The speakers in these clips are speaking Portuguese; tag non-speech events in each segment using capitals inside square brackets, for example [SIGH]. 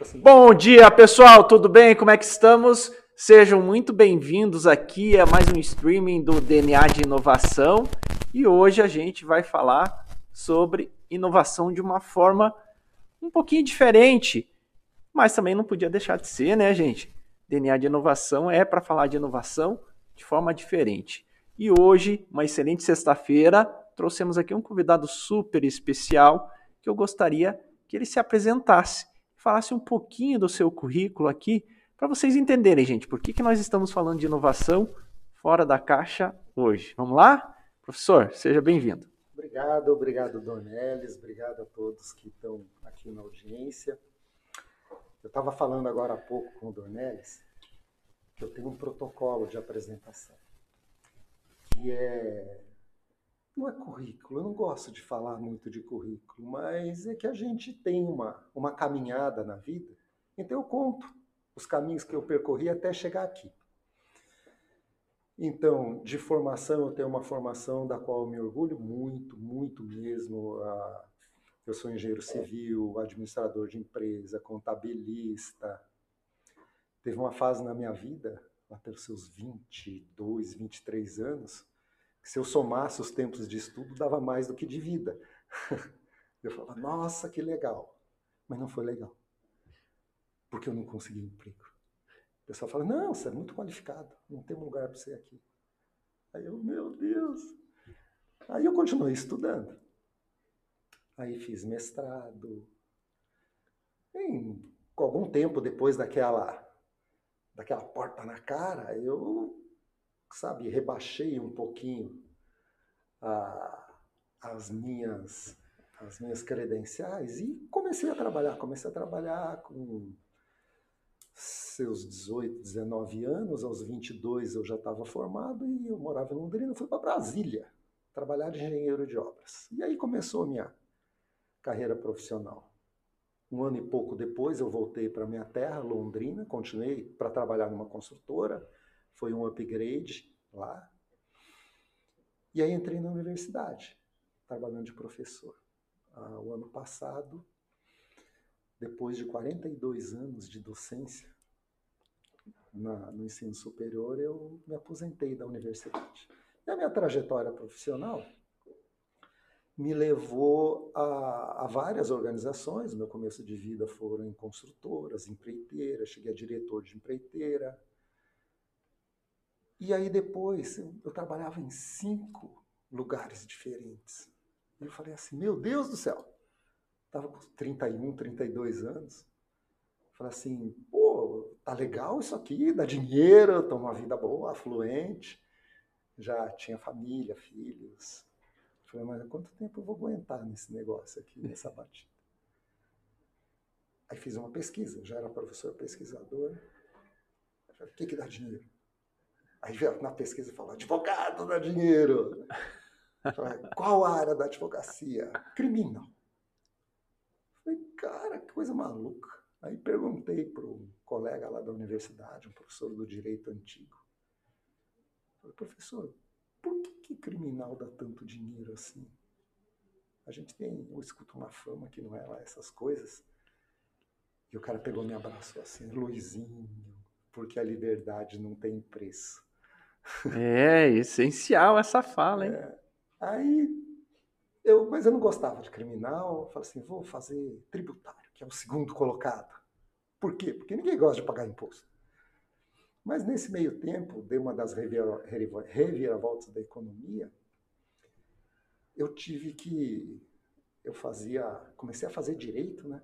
Assim. Bom dia, pessoal, tudo bem? Como é que estamos? Sejam muito bem-vindos aqui a mais um streaming do DNA de Inovação e hoje a gente vai falar sobre inovação de uma forma um pouquinho diferente, mas também não podia deixar de ser, né, gente? DNA de Inovação é para falar de inovação de forma diferente. E hoje, uma excelente sexta-feira, trouxemos aqui um convidado super especial que eu gostaria que ele se apresentasse, falasse um pouquinho do seu currículo aqui, para vocês entenderem, gente, por que, que nós estamos falando de inovação fora da caixa hoje. Vamos lá? Professor, seja bem-vindo. Obrigado, obrigado, Donelis, obrigado a todos que estão aqui na audiência. Eu estava falando agora há pouco com o Dornelles que eu tenho um protocolo de apresentação que é não é currículo, eu não gosto de falar muito de currículo, mas é que a gente tem uma, uma caminhada na vida, então eu conto os caminhos que eu percorri até chegar aqui. Então, de formação, eu tenho uma formação da qual eu me orgulho muito, muito mesmo. Eu sou engenheiro civil, administrador de empresa, contabilista. Teve uma fase na minha vida, lá pelos seus 22, 23 anos, que se eu somasse os tempos de estudo, dava mais do que de vida. [LAUGHS] Eu falava, nossa, que legal. Mas não foi legal. Porque eu não consegui emprego. O pessoal fala, não, você é muito qualificado, não tem lugar para você aqui. Aí eu, meu Deus. Aí eu continuei estudando. Aí fiz mestrado. Em algum tempo depois daquela daquela porta na cara, eu, sabe, rebaixei um pouquinho a, as minhas as minhas credenciais e comecei a trabalhar. Comecei a trabalhar com seus 18, 19 anos, aos 22 eu já estava formado e eu morava em Londrina, fui para Brasília trabalhar de engenheiro de obras. E aí começou a minha carreira profissional. Um ano e pouco depois eu voltei para minha terra, Londrina, continuei para trabalhar numa construtora, foi um upgrade lá. E aí entrei na universidade, trabalhando de professor. Ah, o ano passado, depois de 42 anos de docência na, no ensino superior, eu me aposentei da universidade. E a minha trajetória profissional me levou a, a, várias organizações. Meu começo de vida foram em construtoras, empreiteiras, cheguei a diretor de empreiteira. E aí depois eu, eu trabalhava em cinco lugares diferentes. E eu falei assim, meu Deus do céu! Estava com 31, 32 anos. Falei assim, pô, tá legal isso aqui, dá dinheiro, tô uma vida boa, afluente. Já tinha família, filhos, Falei, mas quanto tempo eu vou aguentar nesse negócio aqui, nessa batida? Aí fiz uma pesquisa, já era professor pesquisador. Falei, o que, que dá dinheiro? Aí na pesquisa falou, advogado dá dinheiro. Falei, qual área da advocacia? Criminal. Falei, cara, que coisa maluca. Aí perguntei para um colega lá da universidade, um professor do direito antigo. Falei, professor, por que, que criminal dá tanto dinheiro assim? A gente tem, eu escuto uma fama que não é lá essas coisas. E o cara pegou me abraçou assim, Luizinho, porque a liberdade não tem preço. [LAUGHS] É essencial essa fala, hein? É, aí, eu, mas eu não gostava de criminal. Eu falei assim, vou fazer tributário, que é o segundo colocado. Por quê? Porque ninguém gosta de pagar imposto. Mas nesse meio tempo, de uma das reviravoltas da economia, eu tive que eu fazia, comecei a fazer direito, né?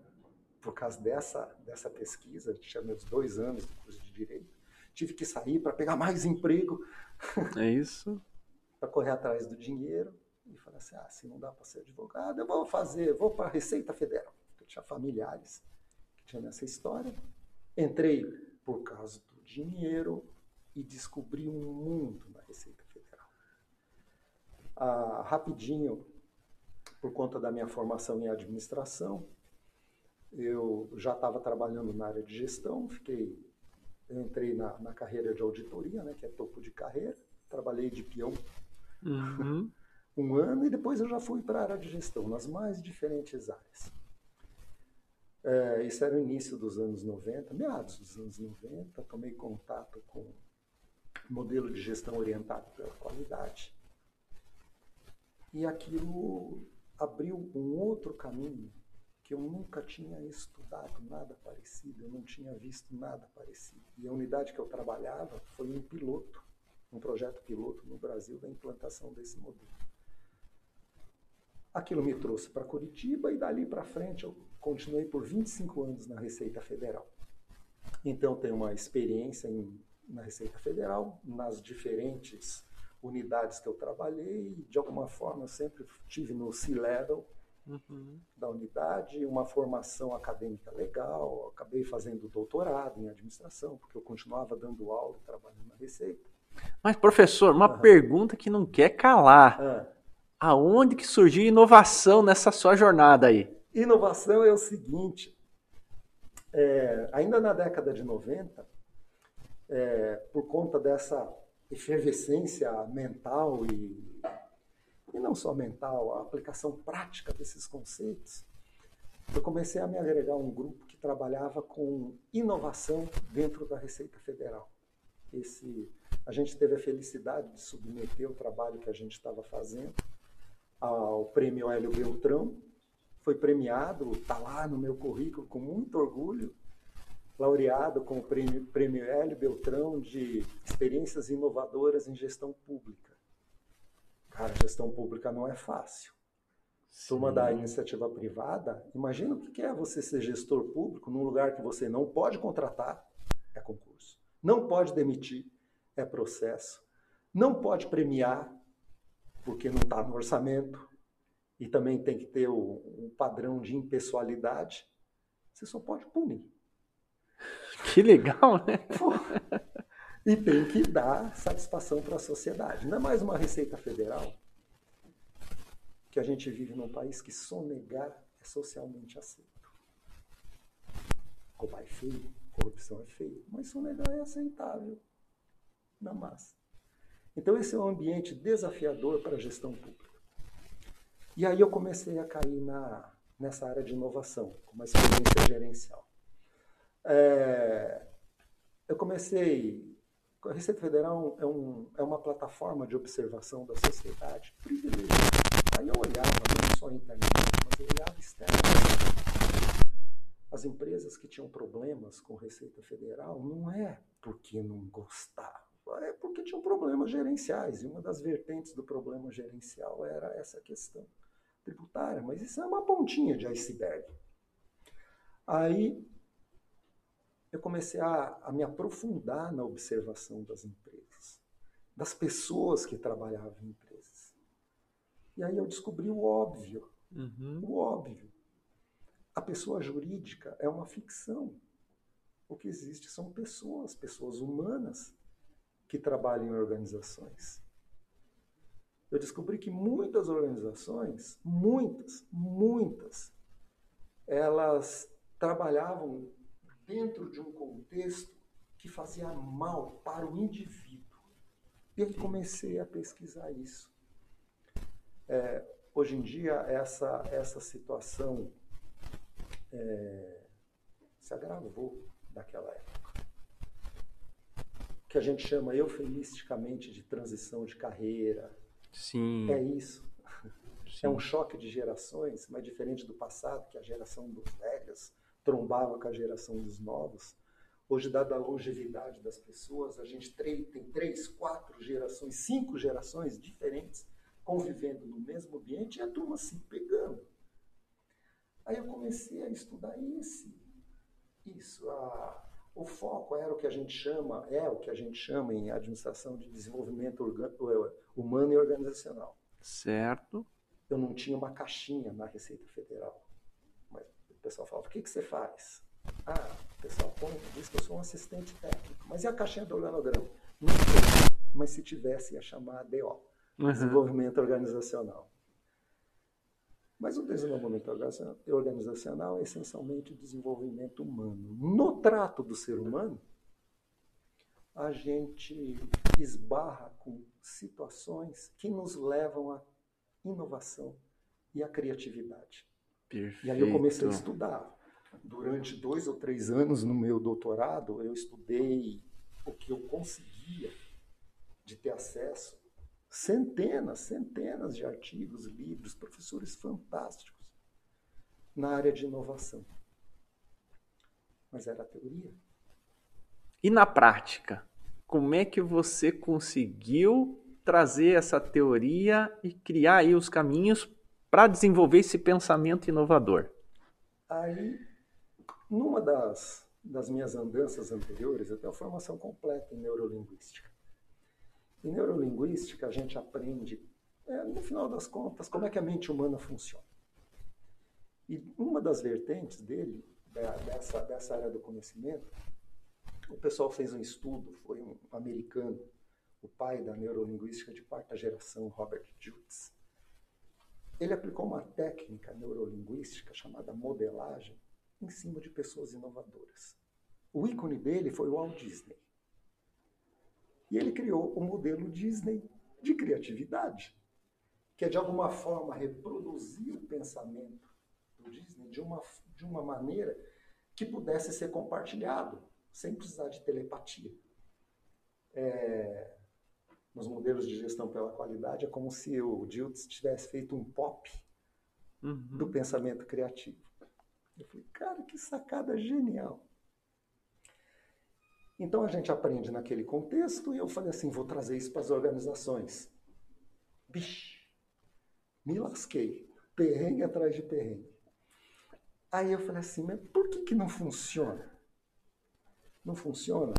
Por causa dessa dessa pesquisa, tinha meus dois anos de curso de direito, tive que sair para pegar mais emprego. [LAUGHS] É isso. para correr atrás do dinheiro e falei assim, ah, se não dá para ser advogado, eu vou fazer, vou para a Receita Federal. Eu tinha familiares que tinham essa história. Entrei por causa do dinheiro e descobrir um mundo na Receita Federal. Ah, rapidinho, por conta da minha formação em administração, eu já estava trabalhando na área de gestão, fiquei, entrei na, na carreira de auditoria, né, que é topo de carreira, trabalhei de peão Uhum. [LAUGHS] um ano e depois eu já fui para a área de gestão, nas mais diferentes áreas. É, isso era o início dos anos 90, meados dos anos 90, tomei contato com modelo de gestão orientado pela qualidade. E aquilo abriu um outro caminho que eu nunca tinha estudado nada parecido, eu não tinha visto nada parecido. E a unidade que eu trabalhava foi um piloto, um projeto piloto no Brasil da implantação desse modelo. Aquilo me trouxe para Curitiba e dali para frente eu continuei por 25 anos na Receita Federal. Então tenho uma experiência em, na Receita Federal, nas diferentes unidades que eu trabalhei, de alguma forma eu sempre tive no C-Level uhum. da unidade, uma formação acadêmica legal, acabei fazendo doutorado em administração, porque eu continuava dando aula e trabalhando na Receita. Mas, professor, uma uhum. pergunta que não quer calar. Uhum. Aonde que surgiu inovação nessa sua jornada aí? Inovação é o seguinte, é, ainda na década de 90, é, por conta dessa efervescência mental e, e não só mental, a aplicação prática desses conceitos, eu comecei a me agregar a um grupo que trabalhava com inovação dentro da Receita Federal. Esse, a gente teve a felicidade de submeter o trabalho que a gente estava fazendo ao Prêmio Hélio Beltrão, foi premiado, está lá no meu currículo com muito orgulho, laureado com o prêmio, prêmio Hélio Beltrão de experiências inovadoras em gestão pública. Cara, gestão pública não é fácil. Turma da iniciativa privada, imagina o que é você ser gestor público num lugar que você não pode contratar, é concurso. Não pode demitir, é processo. Não pode premiar, porque não está no orçamento. E também tem que ter o, um padrão de impessoalidade. Você só pode punir. [LAUGHS] Que legal, né? E tem que dar satisfação para a sociedade. Não é mais uma receita federal que a gente vive num país que sonegar é socialmente aceito. Roubar é feio, corrupção é feio, mas sonegar é aceitável na massa. Então esse é um ambiente desafiador para a gestão pública. E aí eu comecei a cair na, nessa área de inovação, com uma experiência gerencial. É, eu comecei. A Receita Federal é, um, é uma plataforma de observação da sociedade privilegiada. Aí eu olhava, não só internamente, mas eu olhava externamente. As empresas que tinham problemas com Receita Federal não é porque não gostavam, é porque tinham problemas gerenciais. E uma das vertentes do problema gerencial era essa questão tributária. Mas isso é uma pontinha de iceberg. Aí eu comecei a, a, me aprofundar na observação das empresas, das pessoas que trabalhavam em empresas. E aí eu descobri o óbvio. Uhum. O óbvio. A pessoa jurídica é uma ficção. O que existe são pessoas, pessoas humanas que trabalham em organizações. Eu descobri que muitas organizações, muitas, muitas, elas trabalhavam dentro de um contexto que fazia mal para o indivíduo. E eu comecei a pesquisar isso. É, hoje em dia, essa, essa situação é, se agravou daquela época. O que a gente chama eufemisticamente de transição de carreira. Sim. É isso. Sim. É um choque de gerações, mas diferente do passado, que a geração dos velhos trombava com a geração dos novos. Hoje, dada a longevidade das pessoas, a gente tem três, quatro gerações, cinco gerações diferentes convivendo no mesmo ambiente e a turma se pegando. Aí eu comecei a estudar esse, isso. A, o foco era o que a gente chama, é o que a gente chama em administração de desenvolvimento humano e organizacional. Certo. Eu não tinha uma caixinha na Receita Federal pessoal fala, o que, que você faz? Ah, o pessoal põe, diz que eu sou um assistente técnico. Mas e a caixinha do organograma? Não sei. Mas se tivesse, ia chamar DO, uhum. Desenvolvimento Organizacional. Mas o desenvolvimento organizacional é essencialmente o desenvolvimento humano. No trato do ser humano, a gente esbarra com situações que nos levam à inovação e à criatividade. Perfeito. E aí eu comecei a estudar. Durante dois ou três anos no meu doutorado, eu estudei o que eu conseguia de ter acesso. Centenas, centenas de artigos, livros, professores fantásticos na área de inovação. Mas era a teoria. E na prática, como é que você conseguiu trazer essa teoria e criar aí os caminhos para desenvolver esse pensamento inovador? Aí, numa das, das minhas andanças anteriores, eu tenho a formação completa em neurolinguística. Em neurolinguística, a gente aprende, é, no final das contas, como é que a mente humana funciona. E uma das vertentes dele, dessa, dessa área do conhecimento, o pessoal fez um estudo, foi um americano, o pai da neurolinguística de quarta geração, Robert Jutz. Ele aplicou uma técnica neurolinguística chamada modelagem em cima de pessoas inovadoras. O ícone dele foi o Walt Disney. E ele criou o modelo Disney de criatividade, que é de alguma forma reproduzir o pensamento do Disney de uma, de uma maneira que pudesse ser compartilhado, sem precisar de telepatia. É, nos modelos de gestão pela qualidade, é como se o Diltz tivesse feito um pop uhum. do pensamento criativo. Eu falei, cara, que sacada genial. Então a gente aprende naquele contexto e eu falei assim, vou trazer isso para as organizações. Bicho, me lasquei. Perrengue atrás de perrengue. Aí eu falei assim, mas por que, que não funciona? Não funciona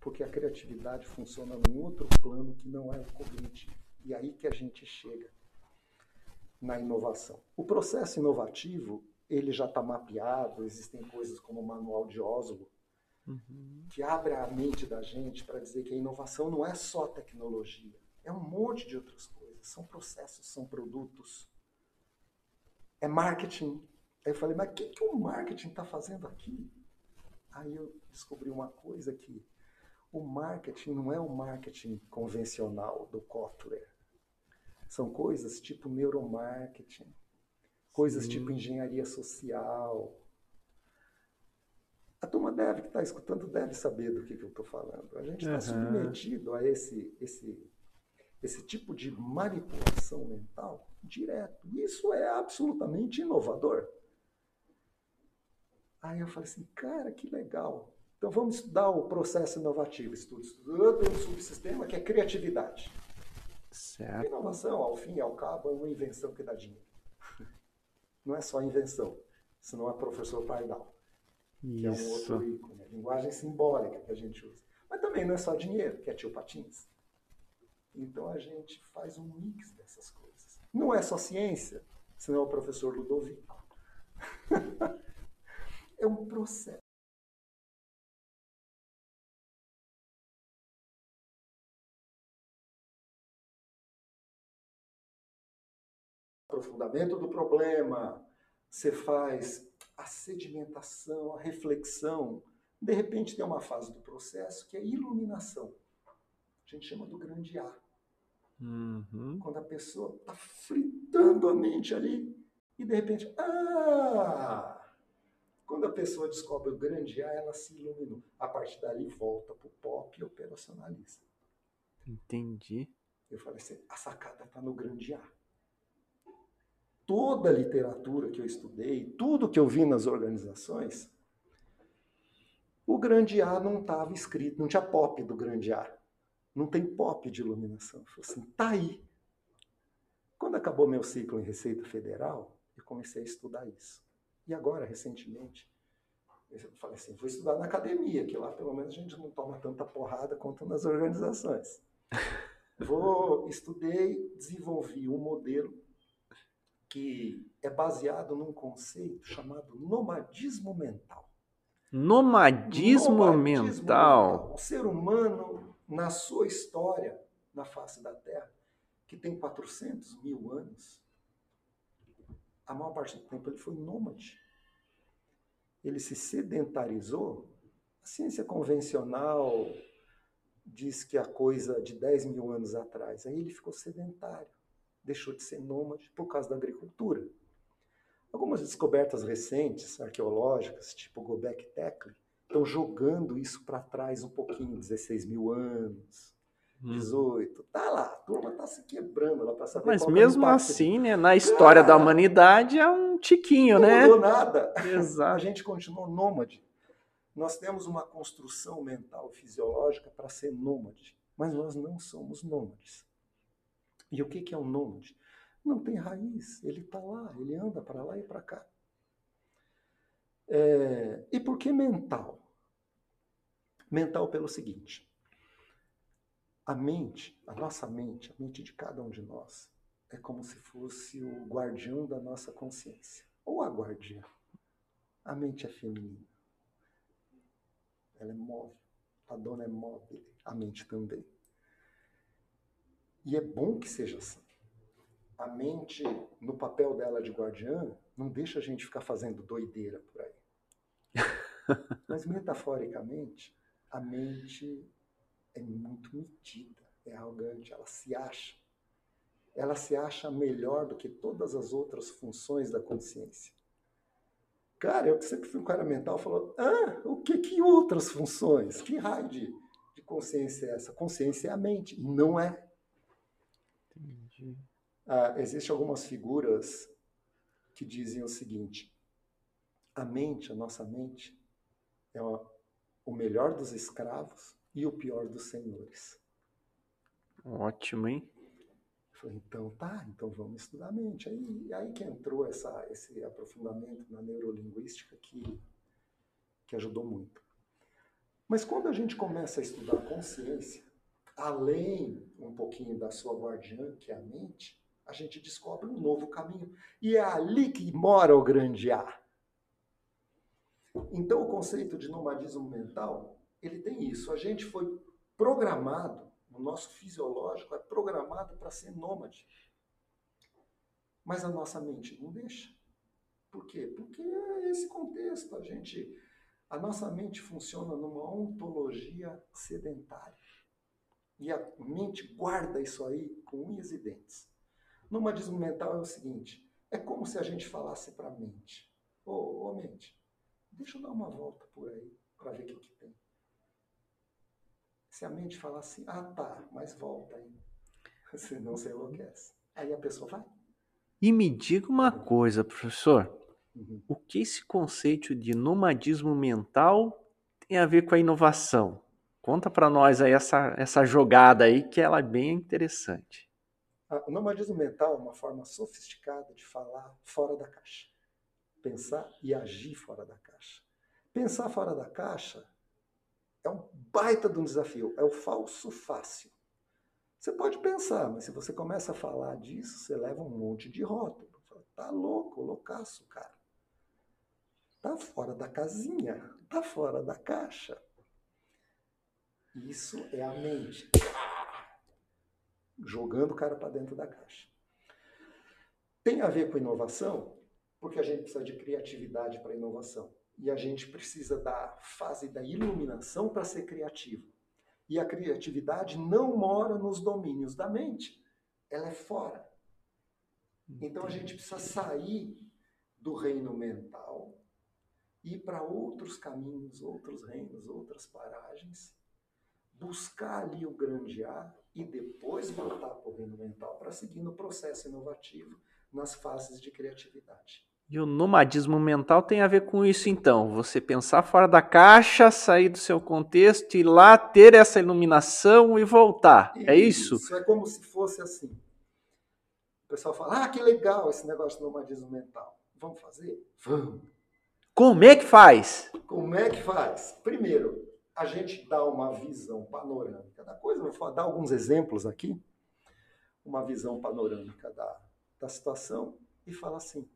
porque a criatividade funciona num outro plano que não é o cognitivo. E aí que a gente chega na inovação. O processo inovativo, ele já está mapeado, existem coisas como o manual de Oslo, uhum. que abre a mente da gente para dizer que a inovação não é só tecnologia, é um monte de outras coisas. São processos, são produtos, é marketing. Aí eu falei, mas o que, que o marketing está fazendo aqui? Aí eu descobri uma coisa que o marketing não é o marketing convencional do Kotler. São coisas tipo neuromarketing, coisas Sim. tipo engenharia social. A turma deve, que está escutando, deve saber do que, que eu estou falando. A gente está uhum. submetido a esse, esse, esse tipo de manipulação mental direto. Isso é absolutamente inovador. Aí eu falei assim, cara, que legal. Então vamos estudar o processo inovativo. Estudo estudando um subsistema que é criatividade. Certo. inovação, ao fim e ao cabo, é uma invenção que dá dinheiro. [LAUGHS] Não é só invenção, senão é professor Pardal. Que é um outro ícone, a linguagem simbólica que a gente usa. Mas também não é só dinheiro, que é tio Patins. Então a gente faz um mix dessas coisas. Não é só ciência, senão é o professor Ludovico. [LAUGHS] é um processo. aprofundamento do problema, você faz a sedimentação, a reflexão. De repente tem uma fase do processo que é iluminação. A gente chama do grande A. Uhum. Quando a pessoa está fritando a mente ali e de repente, ah! Quando a pessoa descobre o grande A, ela se iluminou. A partir dali volta para o pop e operacionaliza. Entendi. Eu falei assim, a sacada está no grande A toda a literatura que eu estudei, tudo que eu vi nas organizações, o grande A não estava escrito, não tinha pop do grande A. Não tem pop de iluminação. Eu falei assim, tá aí. Quando acabou meu ciclo em Receita Federal, eu comecei a estudar isso. E agora, recentemente, eu falei assim, vou estudar na academia, que lá pelo menos a gente não toma tanta porrada quanto nas organizações. [LAUGHS] Vou, estudei, desenvolvi um modelo que é baseado num conceito chamado nomadismo mental. Nomadismo, nomadismo mental. mental. O ser humano, na sua história, na face da Terra, que tem 400 mil anos, a maior parte do tempo ele foi nômade. Ele se sedentarizou. A ciência convencional diz que a coisa de 10 mil anos atrás. Aí ele ficou sedentário, deixou de ser nômade por causa da agricultura. Algumas descobertas recentes, arqueológicas, tipo Gobekli Tepe, estão jogando isso para trás um pouquinho, 16 mil anos, 18. Hum. Tá lá, a turma tá se quebrando lá para saber Mas mesmo assim, né, na história da humanidade é um tiquinho, não né? Não mudou nada. Exato. A gente continuou nômade. Nós temos uma construção mental fisiológica para ser nômade, mas nós não somos nômades. E o que é um nômade? Não tem raiz, ele está lá, ele anda para lá e para cá. É, e por que mental? Mental pelo seguinte: a mente, a nossa mente, a mente de cada um de nós, é como se fosse o guardião da nossa consciência, ou a guardiã. A mente é feminina. Ela é móvel. A dona é móvel. A mente também. E é bom que seja assim. A mente, no papel dela de guardiã, não deixa a gente ficar fazendo doideira por aí. [LAUGHS] Mas, metaforicamente, a mente é muito metida, é arrogante, ela se acha. Ela se acha melhor do que todas as outras funções da consciência. Cara, eu sempre fui um cara mental, falou, ah, o que que outras funções? Que raio de, de consciência é essa? Consciência é a mente, e não é. Entendi. Ah, Existem algumas figuras que dizem o seguinte, a mente, a nossa mente, é o melhor dos escravos e o pior dos senhores. Ótimo, hein? Falei, então tá, então vamos estudar a mente. Aí, aí que entrou essa, esse aprofundamento na neurolinguística que, que ajudou muito. Mas quando a gente começa a estudar a consciência, além um pouquinho da sua guardiã, que é a mente, a gente descobre um novo caminho. E é ali que mora o grande A. Então, o conceito de nomadismo mental, ele tem isso. A gente foi programado o nosso fisiológico é programado para ser nômade. Mas a nossa mente não deixa. Por quê? Porque é esse contexto. A gente, a nossa mente funciona numa ontologia sedentária. E a mente guarda isso aí com unhas e dentes. Nomadismo mental é o seguinte: é como se a gente falasse para a mente: Ô, oh, oh, mente, deixa eu dar uma volta por aí para ver o que, que tem. Se a mente falar assim, ah tá, mas volta aí. [LAUGHS] Senão você enlouquece. Aí a pessoa vai. E me diga uma coisa, professor. Uhum. O que esse conceito de nomadismo mental tem a ver com a inovação? Conta para nós aí essa, essa jogada aí, que ela é bem interessante. O nomadismo mental é uma forma sofisticada de falar fora da caixa. Pensar e agir fora da caixa. Pensar fora da caixa é um baita de um desafio, é o falso fácil. Você pode pensar, mas se você começa a falar disso, você leva um monte de rótulo. Tá louco, loucaço, cara. Tá fora da casinha, tá fora da caixa. Isso é a mente jogando o cara para dentro da caixa. Tem a ver com inovação, porque a gente precisa de criatividade para inovação. E a gente precisa da fase da iluminação para ser criativo. E a criatividade não mora nos domínios da mente, ela é fora. Então a gente precisa sair do reino mental ir para outros caminhos, outros reinos, outras paragens, buscar ali o grande A e depois voltar para o reino mental para seguir no processo inovativo nas fases de criatividade. E o nomadismo mental tem a ver com isso, então. Você pensar fora da caixa, sair do seu contexto, ir lá ter essa iluminação e voltar. é isso? Isso é como se fosse assim. O pessoal fala: ah, que legal esse negócio de nomadismo mental. Vamos fazer? Vamos. Como é que faz? Como é que faz? Primeiro, a gente dá uma visão panorâmica da coisa. Vou dar alguns exemplos aqui. Uma visão panorâmica da, da situação e fala assim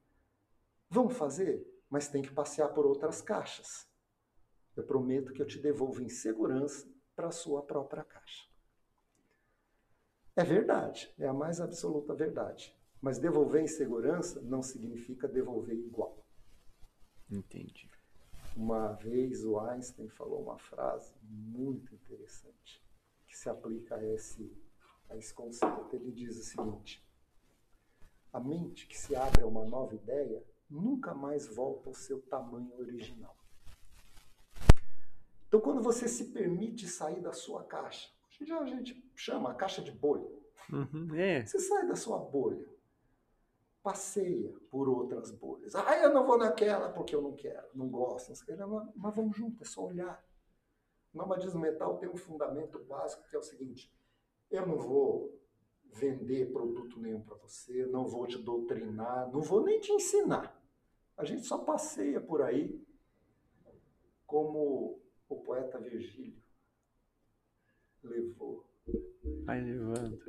Vamos fazer, mas tem que passear por outras caixas. Eu prometo que eu te devolvo em segurança para a sua própria caixa. É verdade, é a mais absoluta verdade. Mas devolver em segurança não significa devolver igual. Entendi. Uma vez o Einstein falou uma frase muito interessante. que se aplica a esse, a esse conceito. Ele diz o seguinte: a mente que se abre a uma nova ideia nunca mais volta ao seu tamanho original. Então, quando você se permite sair da sua caixa, já a gente chama a caixa de bolha. Uhum, é. Você sai da sua bolha, passeia por outras bolhas. Ah, eu não vou naquela porque eu não quero, não gosto. Não mas vamos junto, é só olhar. O nomadismo mental tem um fundamento básico que é o seguinte: eu não vou vender produto nenhum para você, não vou te doutrinar, não vou nem te ensinar. A gente só passeia por aí como o poeta Virgílio levou.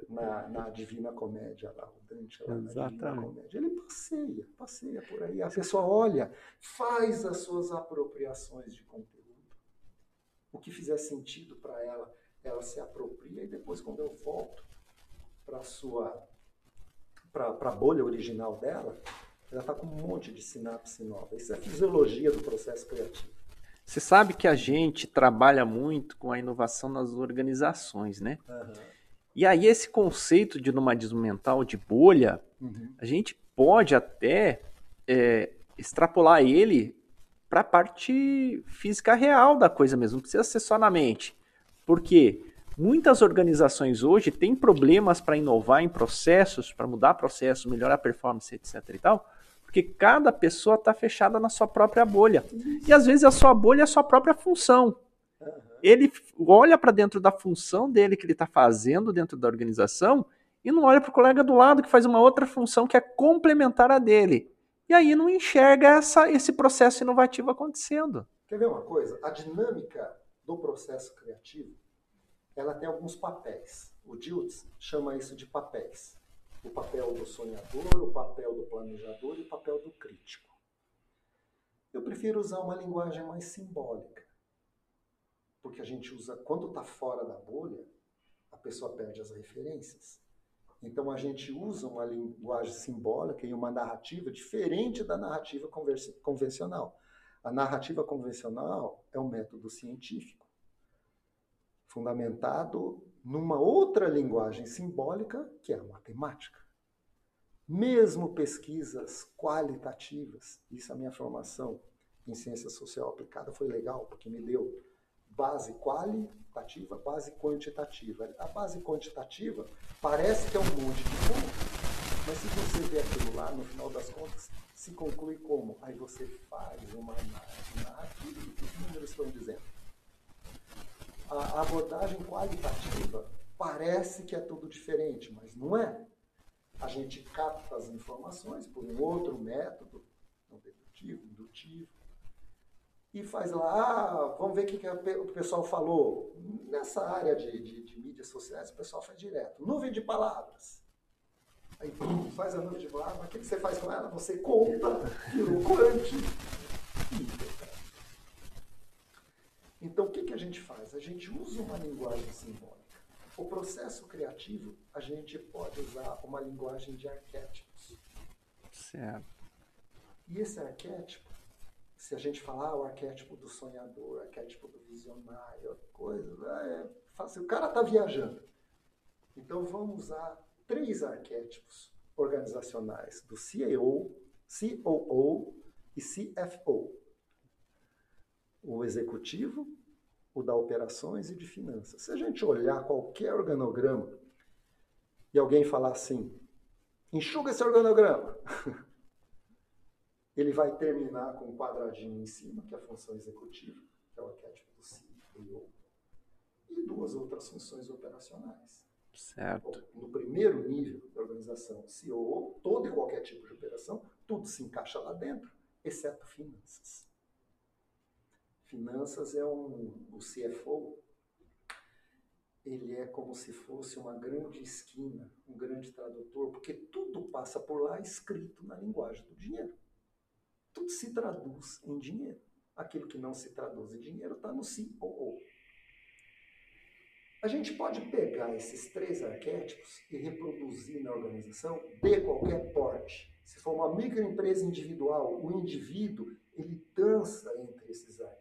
Na, na Divina Comédia lá, o Dante lá Exatamente. na Divina Comédia. Ele passeia, passeia por aí. A pessoa olha, faz as suas apropriações de conteúdo. O que fizer sentido para ela, ela se apropria e depois quando eu volto para sua para a bolha original dela, ela está com um monte de sinapse nova. Isso é a fisiologia do processo criativo. Você sabe que a gente trabalha muito com a inovação nas organizações, né? Uhum. E aí esse conceito de nomadismo mental, de bolha, uhum. a gente pode até é, extrapolar ele para a parte física real da coisa mesmo, não precisa ser só na mente. Porque muitas organizações hoje têm problemas para inovar em processos, para mudar processos, melhorar a performance, etc e tal, porque cada pessoa está fechada na sua própria bolha. E às vezes a sua bolha é a sua própria função. Ele olha para dentro da função dele que ele está fazendo dentro da organização e não olha para o colega do lado que faz uma outra função que é complementar a dele. E aí não enxerga essa, esse processo inovativo acontecendo. Quer ver uma coisa? A dinâmica do processo criativo ela tem alguns papéis. O Diltz chama isso de papéis o papel do sonhador, o papel do planejador e o papel do crítico. Eu prefiro usar uma linguagem mais simbólica, porque a gente usa, quando está fora da bolha, a pessoa perde as referências. Então a gente usa uma linguagem simbólica e uma narrativa diferente da narrativa convencional. A narrativa convencional é um método científico, fundamentado numa outra linguagem simbólica, que é a matemática. Mesmo pesquisas qualitativas, isso é a minha formação em ciência social aplicada foi legal, porque me deu base qualitativa, base quantitativa. A base quantitativa parece que é um monte de pontos, mas se você vê aquilo lá, no final das contas, se conclui como? Aí você faz uma análise do que os números estão dizendo a abordagem qualitativa parece que é tudo diferente, mas não é. A gente capta as informações por um outro método, não dedutivo, indutivo, e faz lá, ah, vamos ver o que, que o pessoal falou. Nessa área de, de, de, mídias sociais, o pessoal faz direto. Nuvem de palavras. Aí faz a nuvem de palavras, o que, que você faz com ela? Você conta, virou corante. Então, o que, que a gente faz? A gente usa uma linguagem simbólica. O processo criativo, a gente pode usar uma linguagem de arquétipos. Certo. E esse arquétipo, se a gente falar o arquétipo do sonhador, o arquétipo do visionário, coisa, é fácil. O cara está viajando. Então, vamos usar três arquétipos organizacionais do CEO, COO e CFO o executivo, o da operações e de finanças. Se a gente olhar qualquer organograma e alguém falar assim, enxuga esse organograma, [LAUGHS] ele vai terminar com um quadradinho em cima, que é a função executiva, que é o arquétipo do CEO, e duas outras funções operacionais. Certo. No primeiro nível da organização, CEO, todo e qualquer tipo de operação, tudo se encaixa lá dentro, exceto finanças. Finanças é um, o CFO, ele é como se fosse uma grande esquina, um grande tradutor, porque tudo passa por lá escrito na linguagem do dinheiro. Tudo se traduz em dinheiro. Aquilo que não se traduz em dinheiro está no COO. A gente pode pegar esses três arquétipos e reproduzir na organização de qualquer porte. Se for uma microempresa individual, o indivíduo ele dança entre esses arquétipos.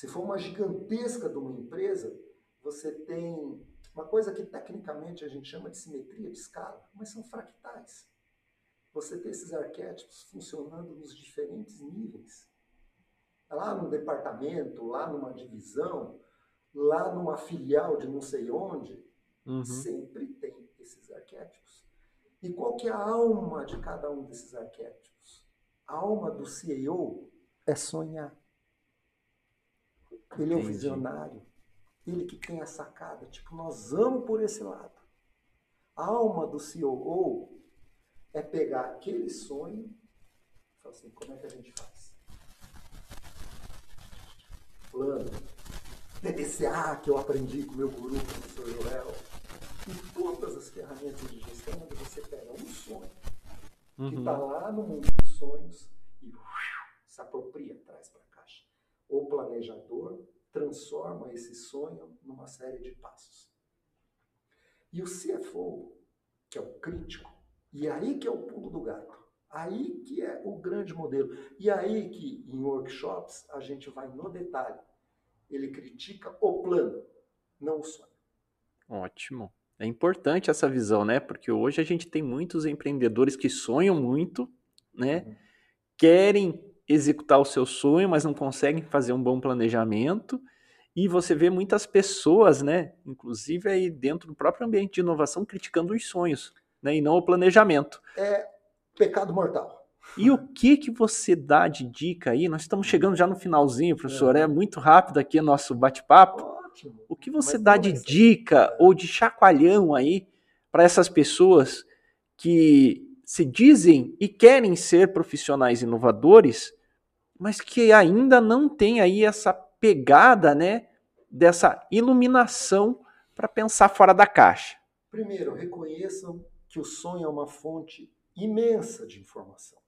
Se for uma gigantesca de uma empresa, você tem uma coisa que tecnicamente a gente chama de simetria de escala, mas são fractais. Você tem esses arquétipos funcionando nos diferentes níveis. Lá no departamento, lá numa divisão, lá numa filial de não sei onde, uhum. sempre tem esses arquétipos. E qual que é a alma de cada um desses arquétipos? A alma do CEO é sonhar. Ele é o visionário. Ele que tem a sacada. Tipo, nós vamos por esse lado. A alma do CEO é pegar aquele sonho e falar assim, como é que a gente faz? Plano. PDCA que eu aprendi com o meu guru, professor Joel. E todas as ferramentas de gestão onde você pega um sonho uhum. que está lá no mundo dos sonhos e se apropria, traz para. O planejador transforma esse sonho numa série de passos. E o CFO, que é o crítico, e aí que é o pulo do gato. Aí que é o grande modelo. E aí que em workshops a gente vai no detalhe. Ele critica o plano, não o sonho. Ótimo. É importante essa visão, né? Porque hoje a gente tem muitos empreendedores que sonham muito, né? Uhum. Querem executar o seu sonho, mas não conseguem fazer um bom planejamento. E você vê muitas pessoas, né, inclusive aí dentro do próprio ambiente de inovação, criticando os sonhos, né, e não o planejamento. É pecado mortal. E o que que você dá de dica aí? Nós estamos chegando já no finalzinho, professor, é, é muito rápido aqui o nosso bate-papo. O que você Mas dá de dica ou de chacoalhão aí para essas pessoas que se dizem e querem ser profissionais inovadores, mas que ainda não tem aí essa pegada, né, dessa iluminação para pensar fora da caixa. Primeiro, reconheçam que o sonho é uma fonte imensa de informação.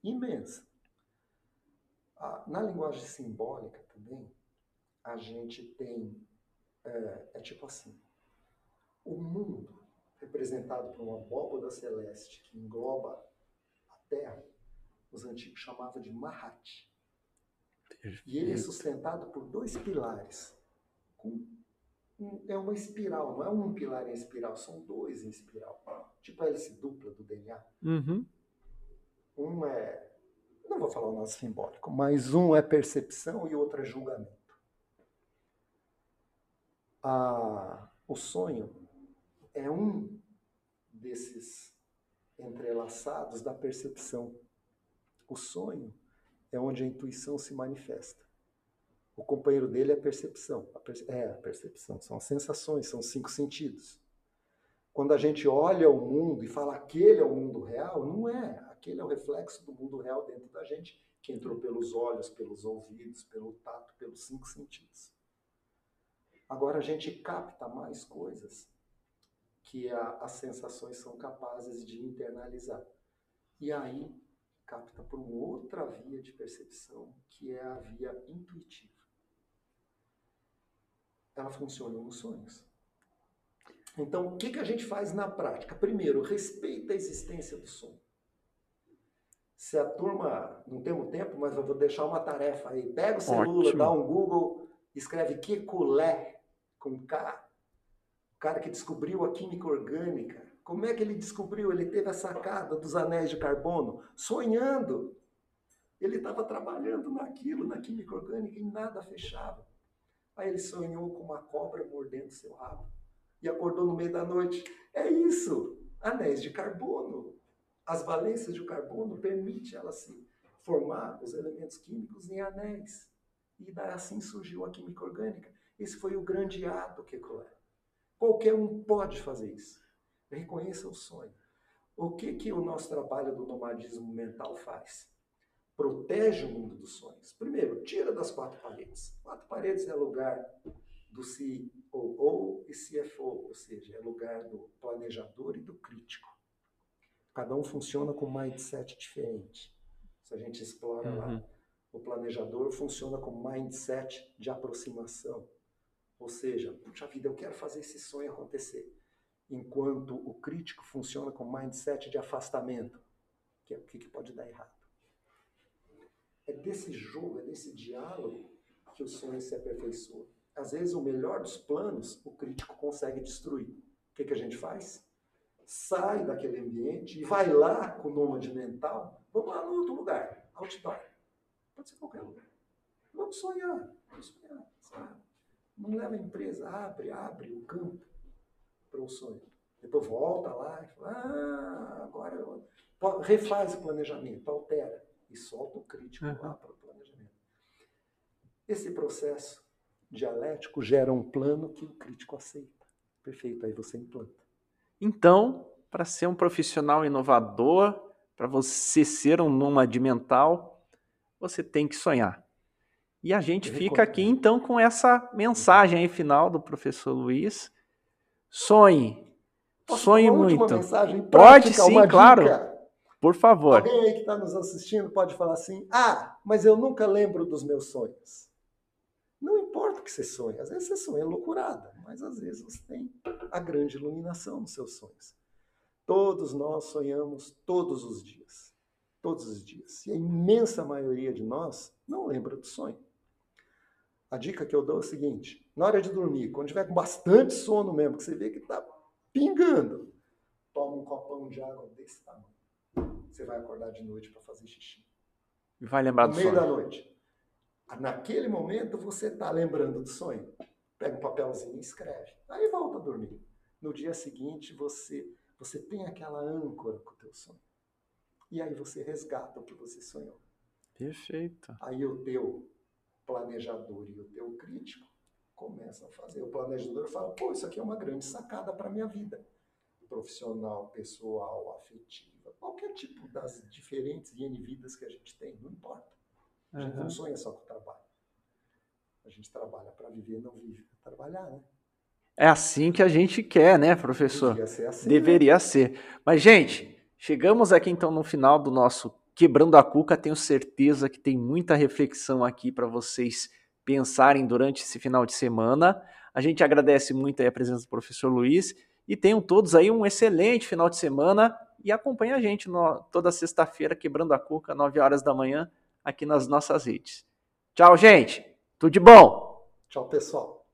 Imensa. Na linguagem simbólica também, a gente tem. É, é tipo assim: o mundo, representado por uma abóboda celeste que engloba a Terra, os antigos chamavam de Mahat. E ele é sustentado por dois pilares. É uma espiral, não é um pilar em espiral, são dois em espiral. Tipo a hélice dupla do DNA. Uhum. Um é. Não vou falar o nosso simbólico, mas um é percepção e outro é julgamento. A, o sonho é um desses entrelaçados da percepção. O sonho é onde a intuição se manifesta. O companheiro dele é a percepção. A. É a percepção, são as sensações, são os cinco sentidos. Quando a gente olha o mundo e fala aquele é o mundo real, não é. Aquele é o reflexo do mundo real dentro da gente, que entrou pelos olhos, pelos ouvidos, pelo tato, pelos cinco sentidos. Agora a gente capta mais coisas que a, as sensações são capazes de internalizar. E aí capta por uma outra via de percepção, que é a via intuitiva. Ela funciona nos sonhos. Então, o que, que a gente faz na prática? Primeiro, respeita a existência do som. Se a turma, não temos tempo, mas eu vou deixar uma tarefa aí. Pega o celular, Ótimo. dá um Google, escreve Kekulé, com K. O cara que descobriu a química orgânica como é que ele descobriu? Ele teve a sacada dos anéis de carbono sonhando. Ele estava trabalhando naquilo, na química orgânica, e nada fechava. Aí ele sonhou com uma cobra mordendo seu rabo. E acordou no meio da noite. É isso! Anéis de carbono. As valências de carbono permitem ela se formar os elementos químicos em anéis. E daí assim surgiu a química orgânica. Esse foi o grande ato que Qualquer um pode fazer isso. Reconheça o sonho. O que, que o nosso trabalho do nomadismo mental faz? Protege o mundo dos sonhos. Primeiro, tira das quatro paredes. Quatro paredes é lugar do COO e CFO, ou seja, é lugar do planejador e do crítico. Cada um funciona com um mindset diferente. Se a gente explora uhum. lá, o planejador funciona com mindset de aproximação. Ou seja, puxa vida, eu quero fazer esse sonho acontecer enquanto o crítico funciona com mindset de afastamento, que é o que pode dar errado. É desse jogo, é desse diálogo que o sonho se aperfeiçoa. Às vezes, o melhor dos planos, o crítico consegue destruir. O que, que a gente faz? Sai daquele ambiente e vai lá com o nômade mental. Vamos lá no outro lugar, outdoor. Pode ser qualquer lugar. Vamos sonhar. Vamos sonhar. Sabe? Não leva a empresa, abre, abre o campo para um sonho. Depois volta lá e fala, ah, agora eu... refaz o planejamento, altera e solta o crítico uhum. lá para o planejamento. Esse processo dialético gera um plano que o crítico aceita. Perfeito, aí você implanta. Então, para ser um profissional inovador, para você ser um nômade mental, você tem que sonhar. E a gente fica aqui então com essa mensagem aí final do professor Luiz. Sonhe. Posso sonhe muito. Mensagem pode sim, claro. Por favor. Alguém aí que está nos assistindo pode falar assim: ah, mas eu nunca lembro dos meus sonhos. Não importa o que você sonha. Às vezes você sonha loucurada, mas às vezes você tem a grande iluminação nos seus sonhos. Todos nós sonhamos todos os dias. Todos os dias. E a imensa maioria de nós não lembra do sonho. A dica que eu dou é o seguinte: na hora de dormir, quando tiver com bastante sono mesmo, que você vê que está pingando, toma um copão de água desse tamanho. Você vai acordar de noite para fazer xixi. E vai lembrar do sonho. No meio da noite. Naquele momento você está lembrando do sonho. Pega um papelzinho e escreve. Aí volta a dormir. No dia seguinte você você tem aquela âncora com o teu sonho. E aí você resgata o que você sonhou. Perfeito. Aí o teu planejador e o teu crítico começam a fazer. O planejador fala, pô, isso aqui é uma grande sacada para a minha vida. Profissional, pessoal, afetiva, qualquer tipo das diferentes N vidas que a gente tem, não importa. A gente uhum. não sonha só com o trabalho. A gente trabalha para viver, não vive para trabalhar, né? É assim que a gente quer, né, professor? Deveria ser assim. Deveria né? ser. Mas, gente, chegamos aqui então no final do nosso Quebrando a Cuca, tenho certeza que tem muita reflexão aqui para vocês pensarem durante esse final de semana. A gente agradece muito a presença do professor Luiz e tenham todos aí um excelente final de semana e acompanhe a gente no, toda sexta-feira, Quebrando a Cuca, 9 horas da manhã, aqui nas nossas redes. Tchau, gente. Tudo de bom. Tchau, pessoal.